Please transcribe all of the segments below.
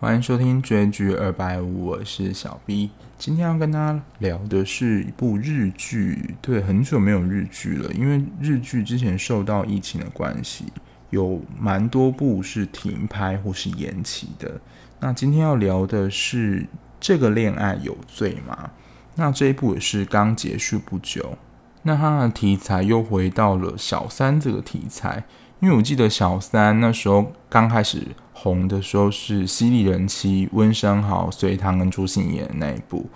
欢迎收听追剧二百五，我是小 B。今天要跟大家聊的是一部日剧，对，很久没有日剧了，因为日剧之前受到疫情的关系，有蛮多部是停拍或是延期的。那今天要聊的是这个恋爱有罪吗？那这一部也是刚结束不久，那它的题材又回到了小三这个题材。因为我记得小三那时候刚开始红的时候是犀利人妻温升豪、隋棠跟朱欣演的那一部，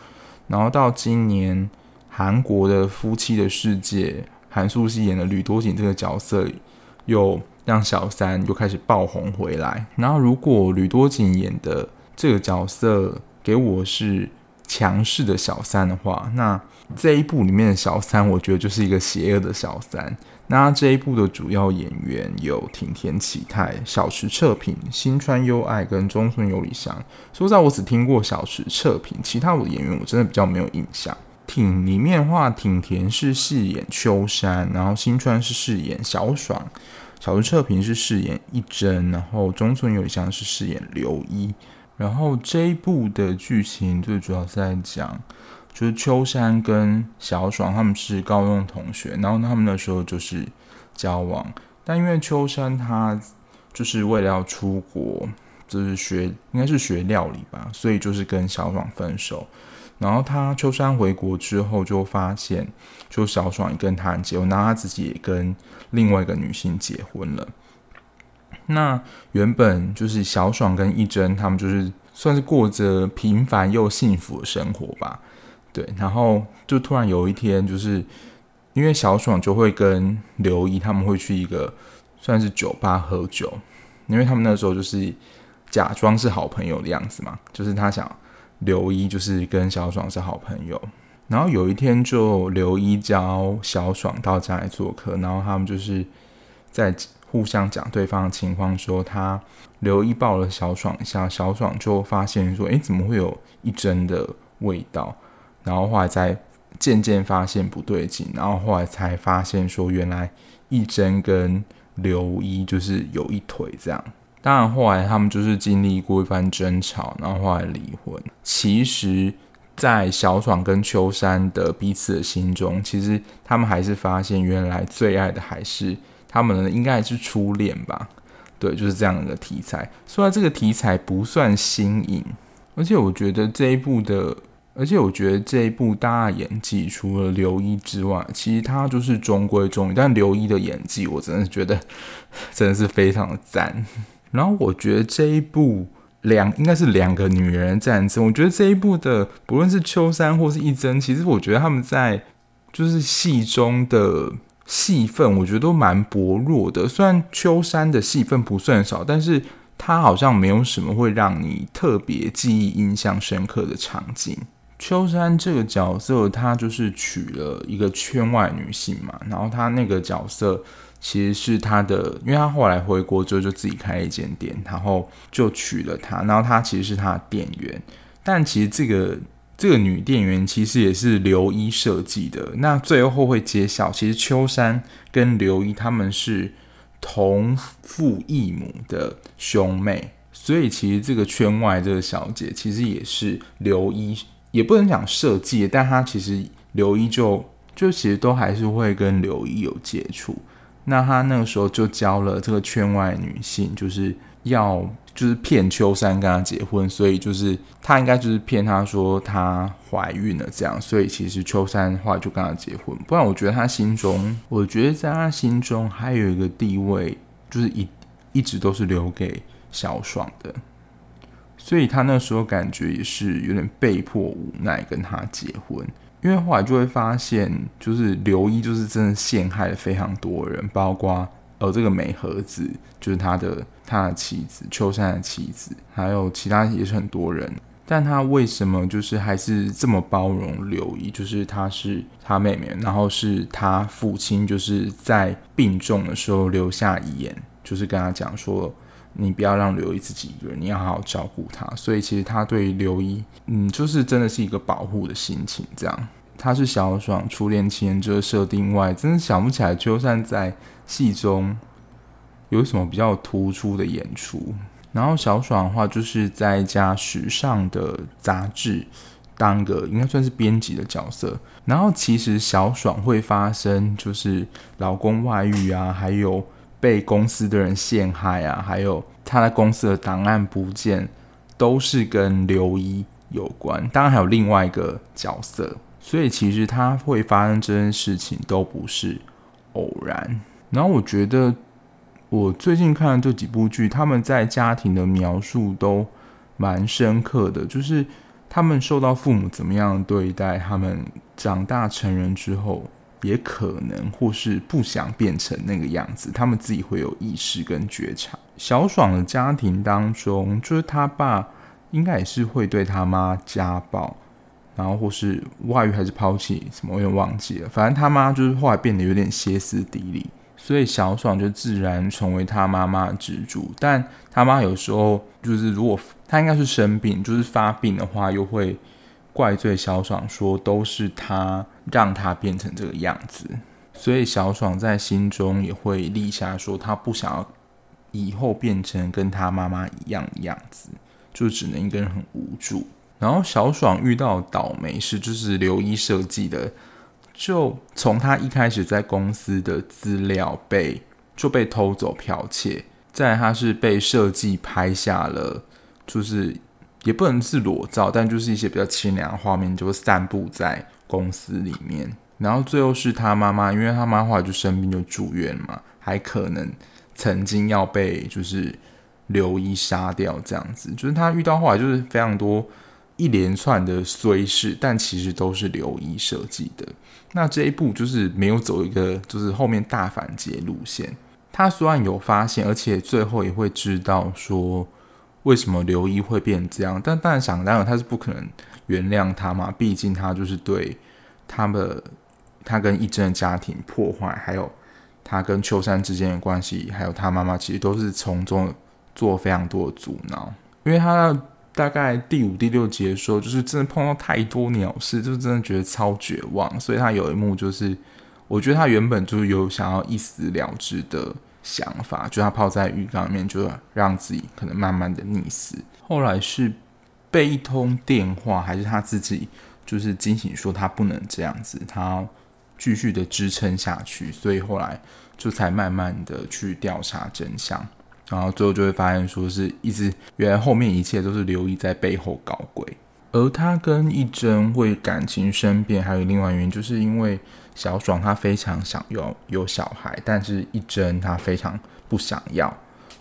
然后到今年韩国的夫妻的世界，韩素汐演的吕多景这个角色又让小三又开始爆红回来。然后如果吕多景演的这个角色给我是强势的小三的话，那这一部里面的小三，我觉得就是一个邪恶的小三。那这一部的主要演员有町田启太、小池彻平、新川优爱跟中村有里香。说实在，我只听过小池彻平，其他我的演员我真的比较没有印象。町里面的话，町田是饰演秋山，然后新川是饰演小爽，小池彻平是饰演一真，然后中村有里香是饰演刘一。然后这一部的剧情最主要是在讲。就是秋山跟小爽他们是高中同学，然后他们那时候就是交往，但因为秋山他就是为了要出国，就是学应该是学料理吧，所以就是跟小爽分手。然后他秋山回国之后就发现，就小爽也跟他人结婚，然后他自己也跟另外一个女性结婚了。那原本就是小爽跟一真他们就是算是过着平凡又幸福的生活吧。对，然后就突然有一天，就是因为小爽就会跟刘一他们会去一个算是酒吧喝酒，因为他们那时候就是假装是好朋友的样子嘛，就是他想刘一就是跟小爽是好朋友，然后有一天就刘一叫小爽到家来做客，然后他们就是在互相讲对方的情况，说他刘一抱了小爽一下，小爽就发现说，哎，怎么会有一针的味道？然后后来才渐渐发现不对劲，然后后来才发现说，原来一针跟刘一就是有一腿这样。当然后来他们就是经历过一番争吵，然后后来离婚。其实，在小爽跟秋山的彼此的心中，其实他们还是发现原来最爱的还是他们，应该还是初恋吧？对，就是这样的题材。虽然这个题材不算新颖，而且我觉得这一部的。而且我觉得这一部大家演技除了刘一之外，其实他就是中规中矩。但刘一的演技，我真的觉得 真的是非常的赞。然后我觉得这一部两应该是两个女人战争。我觉得这一部的不论是秋山或是一真，其实我觉得他们在就是戏中的戏份，我觉得都蛮薄弱的。虽然秋山的戏份不算少，但是他好像没有什么会让你特别记忆、印象深刻的场景。秋山这个角色，他就是娶了一个圈外女性嘛，然后他那个角色其实是他的，因为他后来回国之后就自己开了一间店，然后就娶了她，然后他其实是他的店员，但其实这个这个女店员其实也是刘一设计的，那最后会揭晓，其实秋山跟刘一他们是同父异母的兄妹，所以其实这个圈外这个小姐其实也是刘一。也不能讲设计，但她其实刘一就就其实都还是会跟刘一有接触。那她那个时候就教了这个圈外女性，就是要就是骗秋山跟他结婚，所以就是他应该就是骗他说他怀孕了这样，所以其实秋山后来就跟他结婚。不然我觉得他心中，我觉得在他心中还有一个地位，就是一一直都是留给小爽的。所以他那时候感觉也是有点被迫无奈跟他结婚，因为后来就会发现，就是刘一就是真的陷害了非常多人，包括呃这个美和子，就是他的他的妻子秋山的妻子，还有其他也是很多人。但他为什么就是还是这么包容刘一？就是他是他妹妹，然后是他父亲就是在病重的时候留下遗言，就是跟他讲说。你不要让刘一自己一个人，你要好好照顾他。所以其实他对刘一，嗯，就是真的是一个保护的心情。这样，他是小爽初恋情人这个设定外，真的想不起来秋山在戏中有什么比较突出的演出。然后小爽的话，就是在一家时尚的杂志当个应该算是编辑的角色。然后其实小爽会发生就是老公外遇啊，还有被公司的人陷害啊，还有他的公司的档案不见，都是跟刘一有关。当然还有另外一个角色，所以其实他会发生这件事情都不是偶然。然后我觉得。我最近看的这几部剧，他们在家庭的描述都蛮深刻的，就是他们受到父母怎么样对待，他们长大成人之后，也可能或是不想变成那个样子，他们自己会有意识跟觉察。小爽的家庭当中，就是他爸应该也是会对他妈家暴，然后或是外遇还是抛弃什么，我有点忘记了。反正他妈就是后来变得有点歇斯底里。所以小爽就自然成为他妈妈的支柱，但他妈有时候就是，如果他应该是生病，就是发病的话，又会怪罪小爽说都是他让他变成这个样子。所以小爽在心中也会立下说，他不想要以后变成跟他妈妈一样的样子，就只能一个人很无助。然后小爽遇到倒霉事，就是刘一设计的。就从他一开始在公司的资料被就被偷走剽窃，再他是被设计拍下了，就是也不能是裸照，但就是一些比较清凉的画面，就散布在公司里面。然后最后是他妈妈，因为他妈后来就生病就住院嘛，还可能曾经要被就是刘一杀掉这样子，就是他遇到后来就是非常多一连串的衰事，但其实都是刘一设计的。那这一部就是没有走一个就是后面大反击路线。他虽然有发现，而且最后也会知道说为什么刘一会变这样，但当然想当然他是不可能原谅他嘛，毕竟他就是对他的他跟一真的家庭破坏，还有他跟秋山之间的关系，还有他妈妈其实都是从中做非常多的阻挠，因为他。大概第五、第六集的时候，就是真的碰到太多鸟事，就真的觉得超绝望。所以他有一幕就是，我觉得他原本就是有想要一死了之的想法，就他泡在浴缸里面，就让自己可能慢慢的溺死。后来是被一通电话，还是他自己就是惊醒，说他不能这样子，他要继续的支撑下去。所以后来就才慢慢的去调查真相。然后最后就会发现，说是一直原来后面一切都是刘毅在背后搞鬼，而他跟一真会感情生变，还有另外原因，就是因为小爽他非常想要有小孩，但是一真他非常不想要，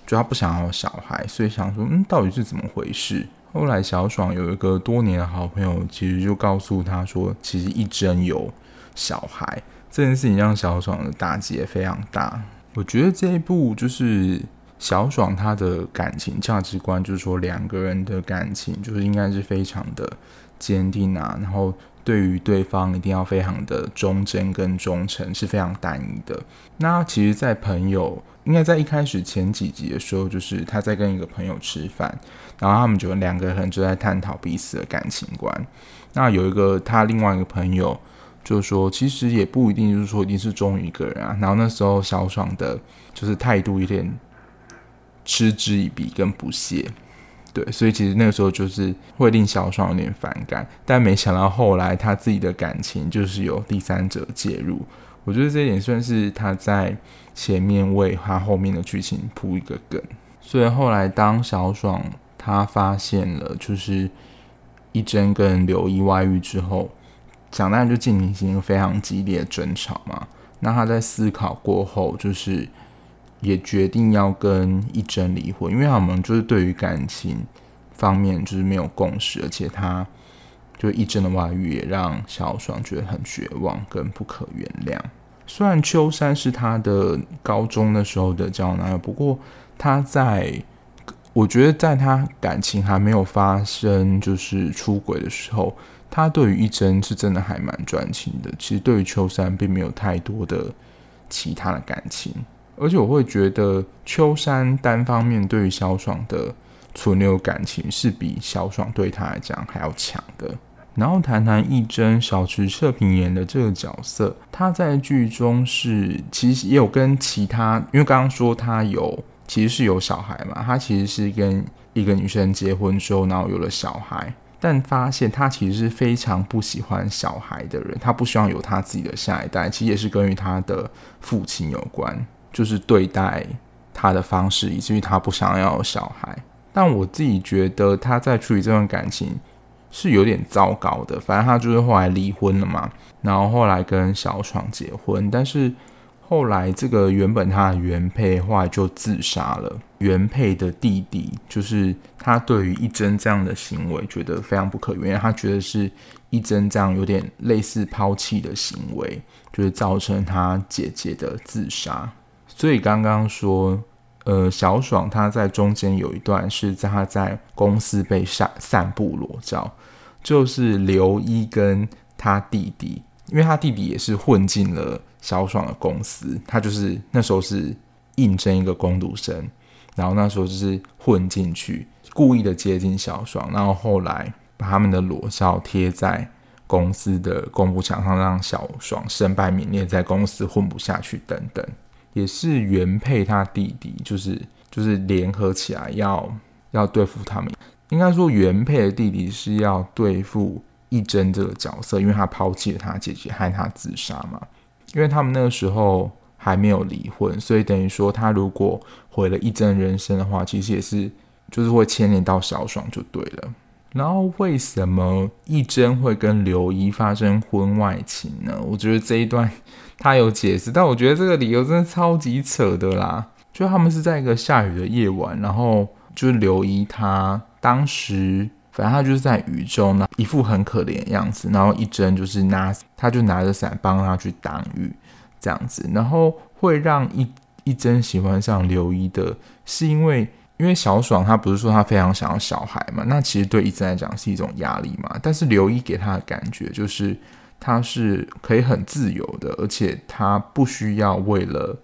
就他不想要小孩，所以想说，嗯，到底是怎么回事？后来小爽有一个多年的好朋友，其实就告诉他说，其实一真有小孩，这件事情让小爽的打击也非常大。我觉得这一部就是。小爽他的感情价值观就是说，两个人的感情就是应该是非常的坚定啊，然后对于对方一定要非常的忠贞跟忠诚是非常单一的。那其实，在朋友应该在一开始前几集的时候，就是他在跟一个朋友吃饭，然后他们就两个人就在探讨彼此的感情观。那有一个他另外一个朋友就说，其实也不一定就是说一定是忠于一个人啊。然后那时候小爽的就是态度有点。嗤之以鼻跟不屑，对，所以其实那个时候就是会令小爽有点反感，但没想到后来他自己的感情就是有第三者介入，我觉得这一点算是他在前面为他后面的剧情铺一个梗。所以后来当小爽他发现了就是一真跟刘一外遇之后，蒋丹就进行一个非常激烈的争吵嘛，那他在思考过后就是。也决定要跟一真离婚，因为他们就是对于感情方面就是没有共识，而且他就一真的外遇也让小爽觉得很绝望跟不可原谅。虽然秋山是他的高中的时候的交男友，不过他在我觉得在他感情还没有发生就是出轨的时候，他对于一真是真的还蛮专情的。其实对于秋山并没有太多的其他的感情。而且我会觉得秋山单方面对于小爽的存留感情是比小爽对他来讲还要强的。然后谈谈一真小池彻平演的这个角色，他在剧中是其实也有跟其他，因为刚刚说他有其实是有小孩嘛，他其实是跟一个女生结婚之后，然后有了小孩，但发现他其实是非常不喜欢小孩的人，他不希望有他自己的下一代，其实也是跟于他的父亲有关，就是对待他的方式，以至于他不想要有小孩。但我自己觉得他在处理这段感情是有点糟糕的，反正他就是后来离婚了嘛，然后后来跟小爽结婚，但是。后来，这个原本他的原配后来就自杀了。原配的弟弟就是他，对于一真这样的行为觉得非常不可原谅，他觉得是一真这样有点类似抛弃的行为，就是造成他姐姐的自杀。所以刚刚说，呃，小爽他在中间有一段是在他在公司被散散布裸照，就是刘一跟他弟弟，因为他弟弟也是混进了。小爽的公司，他就是那时候是应征一个工读生，然后那时候就是混进去，故意的接近小爽，然后后来把他们的裸照贴在公司的公布墙上，让小爽身败名裂，在公司混不下去等等，也是原配他弟弟，就是就是联合起来要要对付他们，应该说原配的弟弟是要对付一真这个角色，因为他抛弃了他姐姐，害他自杀嘛。因为他们那个时候还没有离婚，所以等于说他如果毁了一真人生的话，其实也是就是会牵连到小爽就对了。然后为什么一真会跟刘一发生婚外情呢？我觉得这一段他有解释，但我觉得这个理由真的超级扯的啦。就他们是在一个下雨的夜晚，然后就是刘一他当时。反正他就是在雨中呢，一副很可怜的样子。然后一真就是拿，他就拿着伞帮他去挡雨，这样子。然后会让一一真喜欢上刘一的，是因为因为小爽他不是说他非常想要小孩嘛？那其实对一真来讲是一种压力嘛。但是刘一给他的感觉就是他是可以很自由的，而且他不需要为了。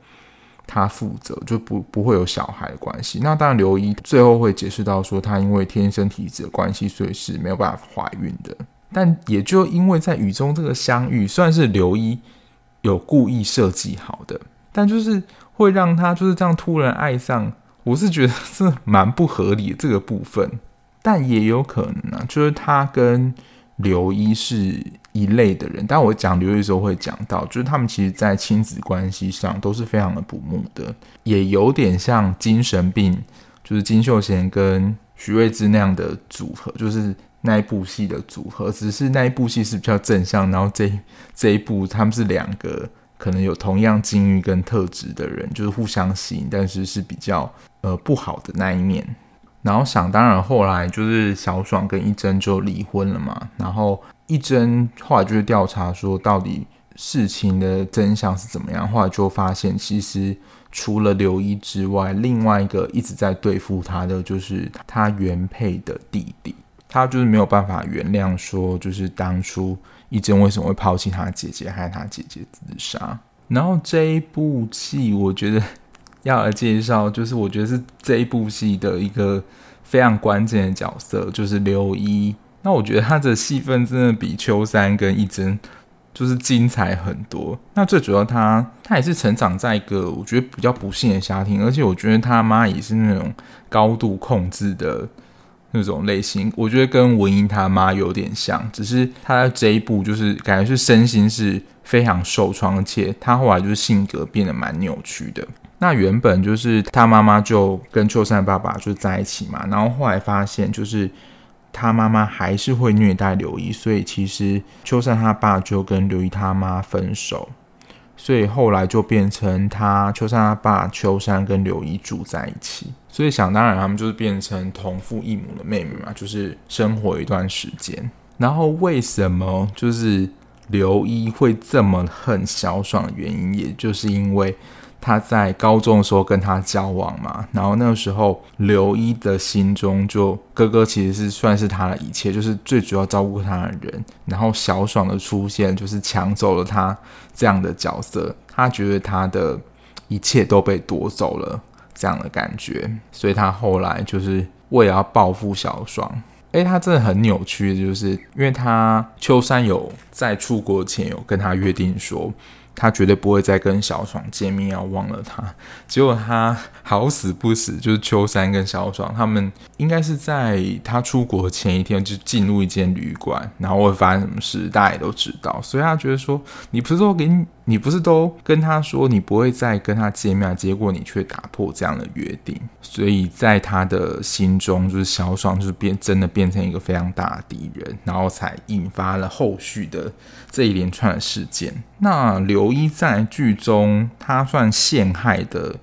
他负责就不不会有小孩的关系。那当然，刘一最后会解释到说，他因为天生体质的关系，所以是没有办法怀孕的。但也就因为在雨中这个相遇，算是刘一有故意设计好的，但就是会让他就是这样突然爱上，我是觉得是蛮不合理这个部分。但也有可能啊，就是他跟。刘一是一类的人，但我讲刘一的时候会讲到，就是他们其实，在亲子关系上都是非常的不睦的，也有点像精神病，就是金秀贤跟徐睿知那样的组合，就是那一部戏的组合，只是那一部戏是比较正向，然后这这一部他们是两个可能有同样境遇跟特质的人，就是互相吸引，但是是比较呃不好的那一面。然后想当然，后来就是小爽跟一真就离婚了嘛。然后一真后来就是调查说，到底事情的真相是怎么样。后来就发现，其实除了刘一之外，另外一个一直在对付他的就是他原配的弟弟。他就是没有办法原谅，说就是当初一真为什么会抛弃他姐姐，害他姐姐自杀。然后这一部戏，我觉得。要来介绍，就是我觉得是这一部戏的一个非常关键的角色，就是刘一。那我觉得他的戏份真的比秋山跟一真就是精彩很多。那最主要他他也是成长在一个我觉得比较不幸的家庭，而且我觉得他妈也是那种高度控制的那种类型。我觉得跟文英他妈有点像，只是他在这一部就是感觉是身心是非常受创，而且他后来就是性格变得蛮扭曲的。那原本就是他妈妈就跟秋山爸爸就在一起嘛，然后后来发现就是他妈妈还是会虐待刘一，所以其实秋山他爸就跟刘一他妈分手，所以后来就变成他秋山他爸秋山跟刘一住在一起，所以想当然他们就是变成同父异母的妹妹嘛，就是生活一段时间。然后为什么就是刘一会这么恨小爽的原因，也就是因为。他在高中的时候跟他交往嘛，然后那个时候刘一的心中就哥哥其实是算是他的一切，就是最主要照顾他的人。然后小爽的出现就是抢走了他这样的角色，他觉得他的一切都被夺走了这样的感觉，所以他后来就是为了要报复小爽。诶，他真的很扭曲，就是因为他秋山有在出国前有跟他约定说。他绝对不会再跟小爽见面，要忘了他。结果他好死不死，就是秋山跟小爽他们应该是在他出国前一天就进入一间旅馆，然后会发生什么事，大家也都知道。所以他觉得说，你不是说给你，你不是都跟他说你不会再跟他见面，结果你却打破这样的约定。所以在他的心中，就是小爽就是变真的变成一个非常大的敌人，然后才引发了后续的这一连串的事件。那刘一在剧中，他算陷害的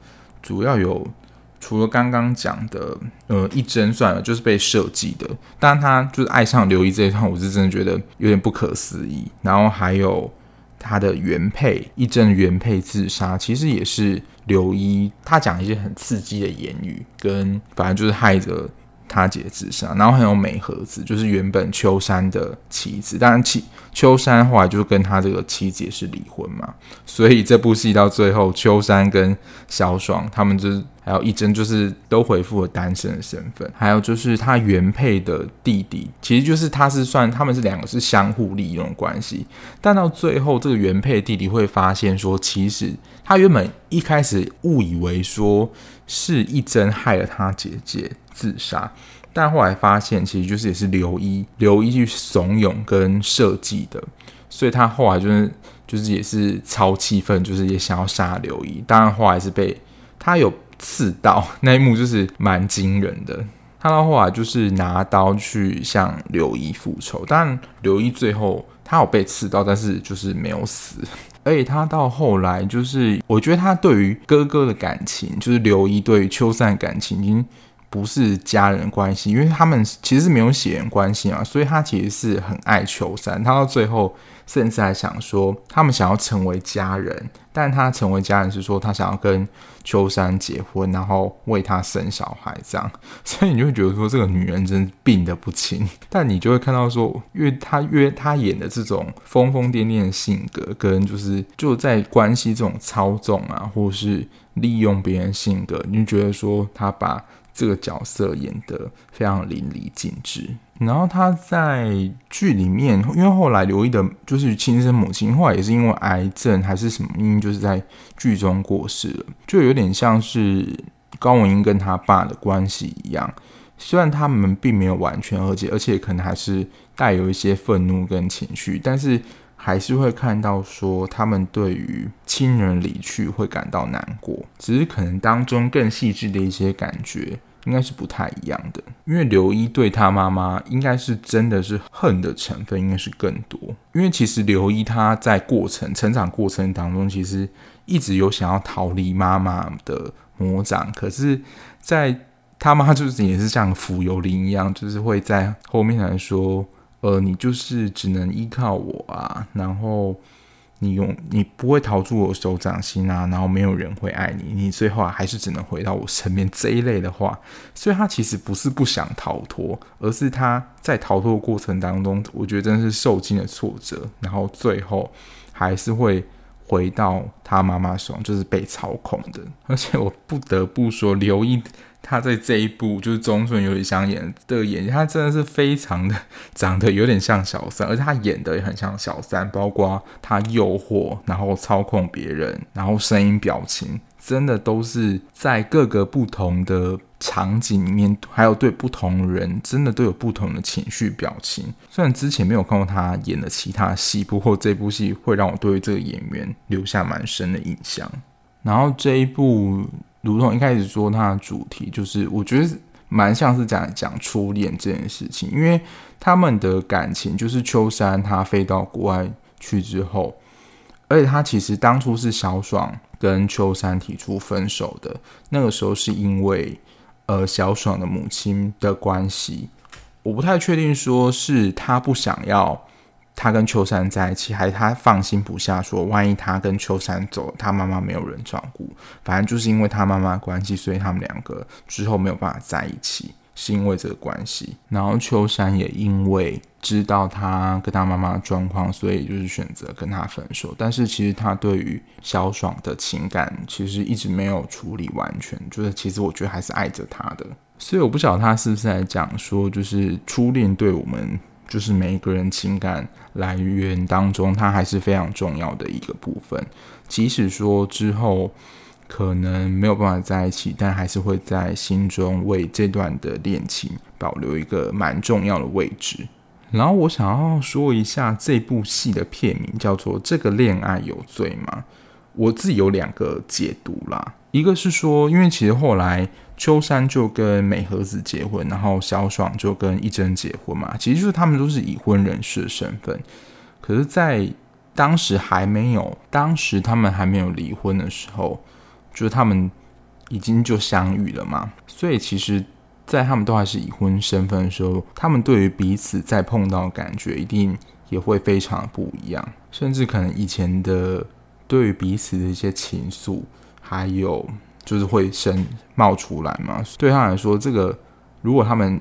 主要有，除了刚刚讲的，呃，一针算了，就是被设计的。但他就是爱上刘一这一段，我是真的觉得有点不可思议。然后还有他的原配一真原配自杀，其实也是刘一他讲一些很刺激的言语，跟反正就是害着。他姐自杀，然后还有美和子，就是原本秋山的妻子。当然，秋秋山后来就跟他这个妻子也是离婚嘛。所以这部戏到最后，秋山跟小爽他们就是还有一真，就是都回复了单身的身份。还有就是他原配的弟弟，其实就是他是算他们是两个是相互利用关系。但到最后，这个原配弟弟会发现说，其实他原本一开始误以为说是一真害了他姐姐。自杀，但后来发现其实就是也是刘一刘一去怂恿跟设计的，所以他后来就是就是也是超气愤，就是也想要杀刘一。当然后来是被他有刺刀那一幕，就是蛮惊人的。他到后来就是拿刀去向刘一复仇，但刘一最后他有被刺刀，但是就是没有死。而且他到后来就是，我觉得他对于哥哥的感情，就是刘一对于秋散感情已经。不是家人关系，因为他们其实是没有血缘关系嘛，所以他其实是很爱秋山。他到最后甚至还想说，他们想要成为家人，但他成为家人是说他想要跟秋山结婚，然后为他生小孩这样。所以你就会觉得说，这个女人真病得不轻。但你就会看到说，因为他约他演的这种疯疯癫癫的性格，跟就是就在关系这种操纵啊，或是利用别人性格，你就觉得说他把。这个角色演得非常淋漓尽致，然后他在剧里面，因为后来刘毅的就是亲生母亲，后来也是因为癌症还是什么原因，就是在剧中过世了，就有点像是高文英跟他爸的关系一样，虽然他们并没有完全和解，而且可能还是带有一些愤怒跟情绪，但是。还是会看到说，他们对于亲人离去会感到难过，只是可能当中更细致的一些感觉应该是不太一样的。因为刘一对他妈妈应该是真的是恨的成分应该是更多，因为其实刘一他在过程成长过程当中，其实一直有想要逃离妈妈的魔掌，可是，在他妈就是也是像浮游灵一样，就是会在后面来说。呃，你就是只能依靠我啊，然后你用你不会逃出我手掌心啊，然后没有人会爱你，你最后还是只能回到我身边这一类的话，所以他其实不是不想逃脱，而是他在逃脱的过程当中，我觉得真的是受尽了挫折，然后最后还是会回到他妈妈手上，就是被操控的。而且我不得不说，刘一。他在这一部就是中村有点想演的演技，他真的是非常的长得有点像小三，而且他演的也很像小三，包括他诱惑，然后操控别人，然后声音、表情，真的都是在各个不同的场景里面，还有对不同人，真的都有不同的情绪表情。虽然之前没有看过他演的其他戏，不过这部戏会让我对这个演员留下蛮深的印象。然后这一部。如同一开始说，它的主题就是，我觉得蛮像是讲讲初恋这件事情，因为他们的感情就是秋山他飞到国外去之后，而且他其实当初是小爽跟秋山提出分手的，那个时候是因为呃小爽的母亲的关系，我不太确定说是他不想要。他跟秋山在一起，还是他放心不下，说万一他跟秋山走，他妈妈没有人照顾。反正就是因为他妈妈关系，所以他们两个之后没有办法在一起，是因为这个关系。然后秋山也因为知道他跟他妈妈的状况，所以就是选择跟他分手。但是其实他对于小爽的情感，其实一直没有处理完全，就是其实我觉得还是爱着他的。所以我不晓得他是不是在讲说，就是初恋对我们。就是每一个人情感来源当中，它还是非常重要的一个部分。即使说之后可能没有办法在一起，但还是会在心中为这段的恋情保留一个蛮重要的位置。然后我想要说一下这部戏的片名叫做《这个恋爱有罪吗》？我自己有两个解读啦，一个是说，因为其实后来。秋山就跟美和子结婚，然后小爽就跟一真结婚嘛，其实就是他们都是已婚人士的身份。可是，在当时还没有，当时他们还没有离婚的时候，就是他们已经就相遇了嘛。所以，其实，在他们都还是已婚身份的时候，他们对于彼此再碰到的感觉，一定也会非常不一样，甚至可能以前的对于彼此的一些情愫，还有。就是会生冒出来嘛，对他来说，这个如果他们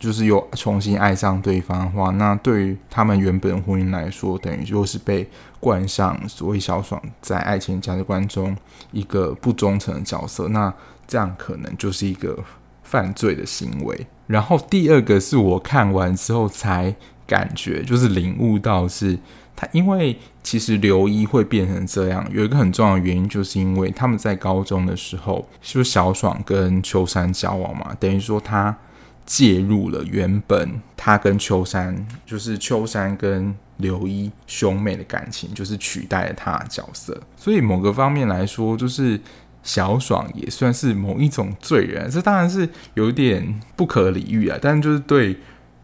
就是又重新爱上对方的话，那对于他们原本婚姻来说，等于就是被冠上所谓小爽在爱情价值观中一个不忠诚的角色，那这样可能就是一个犯罪的行为。然后第二个是我看完之后才感觉，就是领悟到是。他因为其实刘一会变成这样，有一个很重要的原因，就是因为他们在高中的时候，是不是小爽跟秋山交往嘛？等于说他介入了原本他跟秋山，就是秋山跟刘一兄妹的感情，就是取代了他的角色。所以某个方面来说，就是小爽也算是某一种罪人。这当然是有点不可理喻啊，但就是对。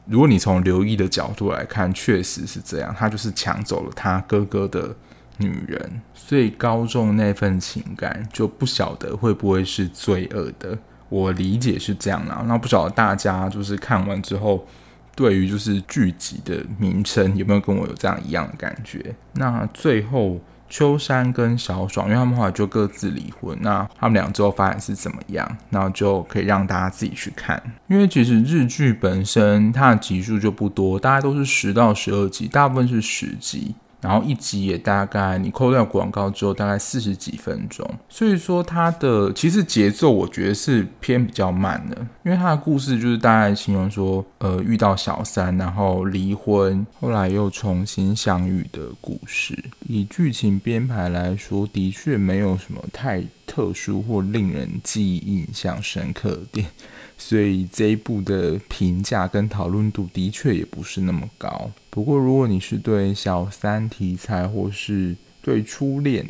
如果你从刘一的角度来看，确实是这样，他就是抢走了他哥哥的女人，所以高中那份情感就不晓得会不会是罪恶的。我理解是这样啦，那不晓得大家就是看完之后，对于就是剧集的名称有没有跟我有这样一样的感觉？那最后。秋山跟小爽，因为他们后来就各自离婚，那他们俩之后发展是怎么样？那就可以让大家自己去看。因为其实日剧本身它的集数就不多，大概都是十到十二集，大部分是十集。然后一集也大概你扣掉广告之后，大概四十几分钟。所以说它的其实节奏我觉得是偏比较慢的，因为它的故事就是大概形容说，呃，遇到小三，然后离婚，后来又重新相遇的故事。以剧情编排来说，的确没有什么太特殊或令人记忆印象深刻点。所以这一部的评价跟讨论度的确也不是那么高。不过，如果你是对小三题材或是对初恋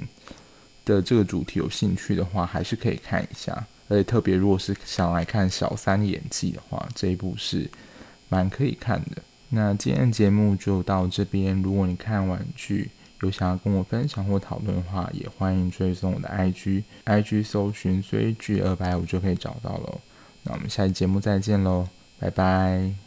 的这个主题有兴趣的话，还是可以看一下。而且特别如果是想来看小三演技的话，这一部是蛮可以看的。那今天的节目就到这边。如果你看完剧有想要跟我分享或讨论的话，也欢迎追踪我的 IG，IG 搜寻追剧二百五就可以找到了。那我们下期节目再见喽，拜拜。